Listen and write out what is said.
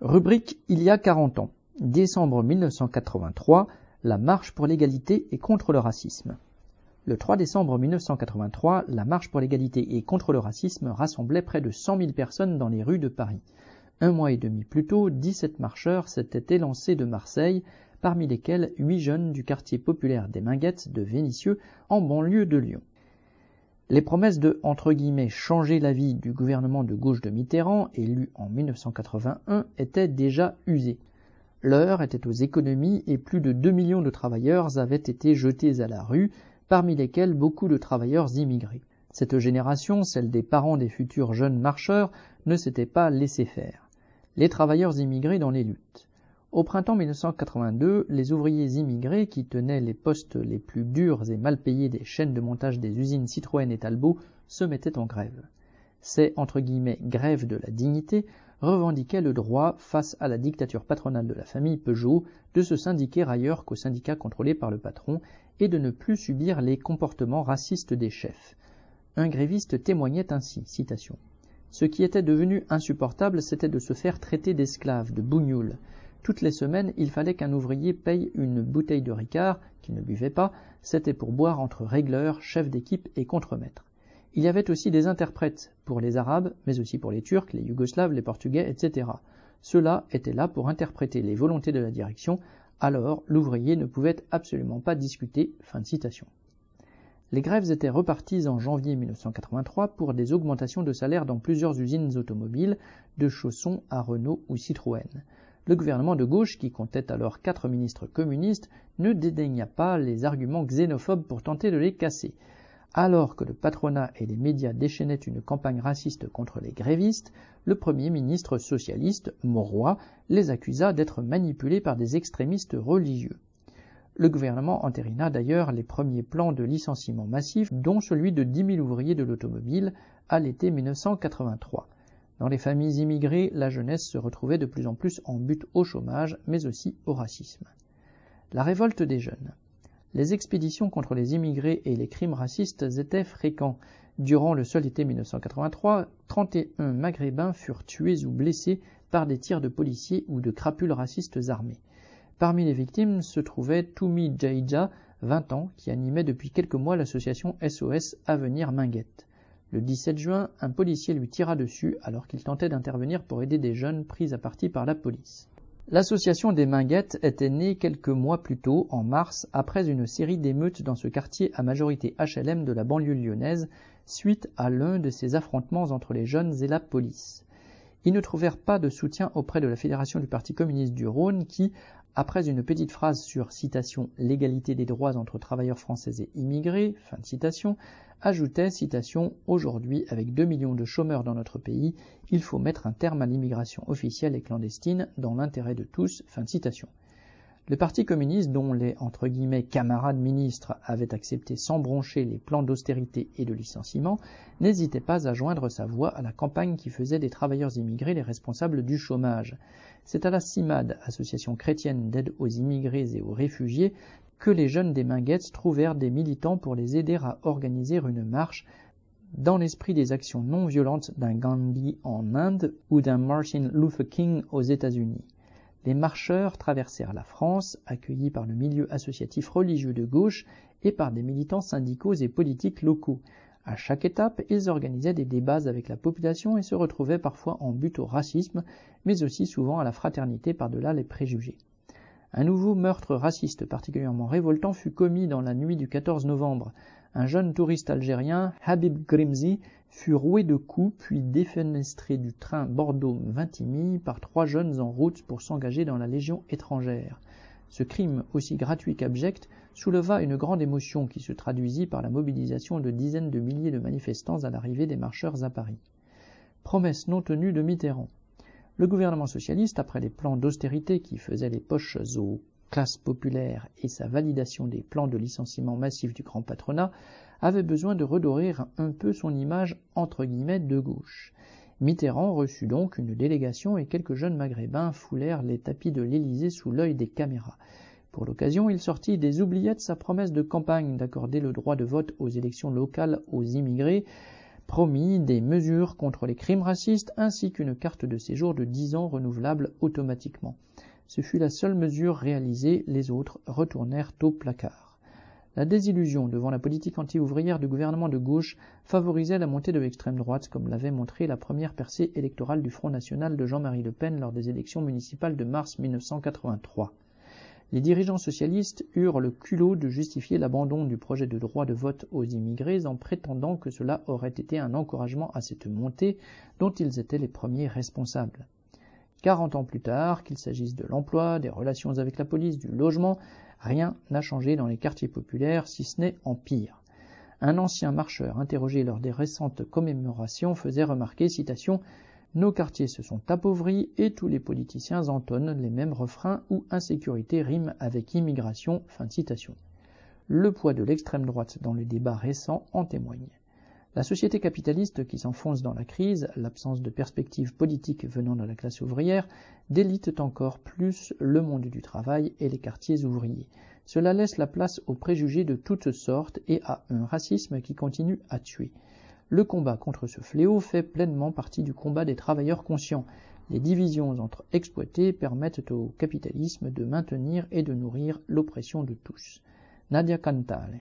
Rubrique Il y a 40 ans. Décembre 1983, la marche pour l'égalité et contre le racisme. Le 3 décembre 1983, la marche pour l'égalité et contre le racisme rassemblait près de 100 000 personnes dans les rues de Paris. Un mois et demi plus tôt, 17 marcheurs s'étaient élancés de Marseille, parmi lesquels 8 jeunes du quartier populaire des Minguettes de Vénissieux, en banlieue de Lyon. Les promesses de changer la vie du gouvernement de gauche de Mitterrand, élu en 1981, étaient déjà usées. L'heure était aux économies et plus de 2 millions de travailleurs avaient été jetés à la rue, parmi lesquels beaucoup de travailleurs immigrés. Cette génération, celle des parents des futurs jeunes marcheurs, ne s'était pas laissé faire. Les travailleurs immigrés dans les luttes. Au printemps 1982, les ouvriers immigrés qui tenaient les postes les plus durs et mal payés des chaînes de montage des usines Citroën et Talbot se mettaient en grève. Ces entre guillemets grèves de la dignité revendiquaient le droit, face à la dictature patronale de la famille Peugeot, de se syndiquer ailleurs qu'aux syndicats contrôlés par le patron et de ne plus subir les comportements racistes des chefs. Un gréviste témoignait ainsi, citation. Ce qui était devenu insupportable, c'était de se faire traiter d'esclave, de bougnoul. Toutes les semaines, il fallait qu'un ouvrier paye une bouteille de Ricard, qu'il ne buvait pas, c'était pour boire entre régleurs, chefs d'équipe et contremaîtres. Il y avait aussi des interprètes, pour les Arabes, mais aussi pour les Turcs, les Yougoslaves, les Portugais, etc. Ceux-là étaient là pour interpréter les volontés de la direction, alors l'ouvrier ne pouvait absolument pas discuter. Fin de citation. Les grèves étaient reparties en janvier 1983 pour des augmentations de salaire dans plusieurs usines automobiles, de chaussons à Renault ou Citroën. Le gouvernement de gauche, qui comptait alors quatre ministres communistes, ne dédaigna pas les arguments xénophobes pour tenter de les casser. Alors que le patronat et les médias déchaînaient une campagne raciste contre les grévistes, le premier ministre socialiste, Mauroy, les accusa d'être manipulés par des extrémistes religieux. Le gouvernement entérina d'ailleurs les premiers plans de licenciement massif, dont celui de 10 000 ouvriers de l'automobile à l'été 1983. Dans les familles immigrées, la jeunesse se retrouvait de plus en plus en but au chômage, mais aussi au racisme. La révolte des jeunes. Les expéditions contre les immigrés et les crimes racistes étaient fréquents. Durant le seul été 1983, 31 maghrébins furent tués ou blessés par des tirs de policiers ou de crapules racistes armés. Parmi les victimes se trouvait Toumi Jaija, 20 ans, qui animait depuis quelques mois l'association SOS Avenir Minguette. Le 17 juin, un policier lui tira dessus alors qu'il tentait d'intervenir pour aider des jeunes pris à partie par la police. L'association des Minguettes était née quelques mois plus tôt, en mars, après une série d'émeutes dans ce quartier à majorité HLM de la banlieue lyonnaise, suite à l'un de ces affrontements entre les jeunes et la police. Ils ne trouvèrent pas de soutien auprès de la Fédération du Parti communiste du Rhône qui, après une petite phrase sur citation l'égalité des droits entre travailleurs français et immigrés, fin de citation, ajoutait citation aujourd'hui avec 2 millions de chômeurs dans notre pays, il faut mettre un terme à l'immigration officielle et clandestine dans l'intérêt de tous, fin de citation. Le Parti communiste, dont les entre guillemets camarades ministres avaient accepté sans broncher les plans d'austérité et de licenciement, n'hésitait pas à joindre sa voix à la campagne qui faisait des travailleurs immigrés les responsables du chômage. C'est à la CIMAD, Association chrétienne d'aide aux immigrés et aux réfugiés, que les jeunes des Minguettes trouvèrent des militants pour les aider à organiser une marche dans l'esprit des actions non violentes d'un Gandhi en Inde ou d'un Martin Luther King aux États-Unis les marcheurs traversèrent la France, accueillis par le milieu associatif religieux de gauche et par des militants syndicaux et politiques locaux. À chaque étape, ils organisaient des débats avec la population et se retrouvaient parfois en but au racisme, mais aussi souvent à la fraternité par-delà les préjugés. Un nouveau meurtre raciste particulièrement révoltant fut commis dans la nuit du 14 novembre. Un jeune touriste algérien, Habib Grimzi, fut roué de coups puis défenestré du train Bordeaux-Vintimille par trois jeunes en route pour s'engager dans la Légion étrangère. Ce crime, aussi gratuit qu'abject, souleva une grande émotion qui se traduisit par la mobilisation de dizaines de milliers de manifestants à l'arrivée des marcheurs à Paris. Promesse non tenue de Mitterrand. Le gouvernement socialiste, après les plans d'austérité qui faisaient les poches aux classes populaires et sa validation des plans de licenciement massif du grand patronat, avait besoin de redorer un peu son image entre guillemets de gauche. Mitterrand reçut donc une délégation et quelques jeunes maghrébins foulèrent les tapis de l'Élysée sous l'œil des caméras. Pour l'occasion, il sortit des oubliettes sa promesse de campagne d'accorder le droit de vote aux élections locales aux immigrés, promis des mesures contre les crimes racistes ainsi qu'une carte de séjour de 10 ans renouvelable automatiquement. Ce fut la seule mesure réalisée, les autres retournèrent au placard. La désillusion devant la politique anti-ouvrière du gouvernement de gauche favorisait la montée de l'extrême droite, comme l'avait montré la première percée électorale du Front national de Jean-Marie Le Pen lors des élections municipales de mars 1983. Les dirigeants socialistes eurent le culot de justifier l'abandon du projet de droit de vote aux immigrés en prétendant que cela aurait été un encouragement à cette montée dont ils étaient les premiers responsables. Quarante ans plus tard, qu'il s'agisse de l'emploi, des relations avec la police, du logement, rien n'a changé dans les quartiers populaires, si ce n'est en pire. Un ancien marcheur interrogé lors des récentes commémorations faisait remarquer, citation, Nos quartiers se sont appauvris et tous les politiciens entonnent les mêmes refrains où insécurité rime avec immigration. Fin de citation. Le poids de l'extrême droite dans le débat récent en témoigne. La société capitaliste qui s'enfonce dans la crise, l'absence de perspectives politiques venant de la classe ouvrière, délite encore plus le monde du travail et les quartiers ouvriers. Cela laisse la place aux préjugés de toutes sortes et à un racisme qui continue à tuer. Le combat contre ce fléau fait pleinement partie du combat des travailleurs conscients. Les divisions entre exploités permettent au capitalisme de maintenir et de nourrir l'oppression de tous. Nadia Cantale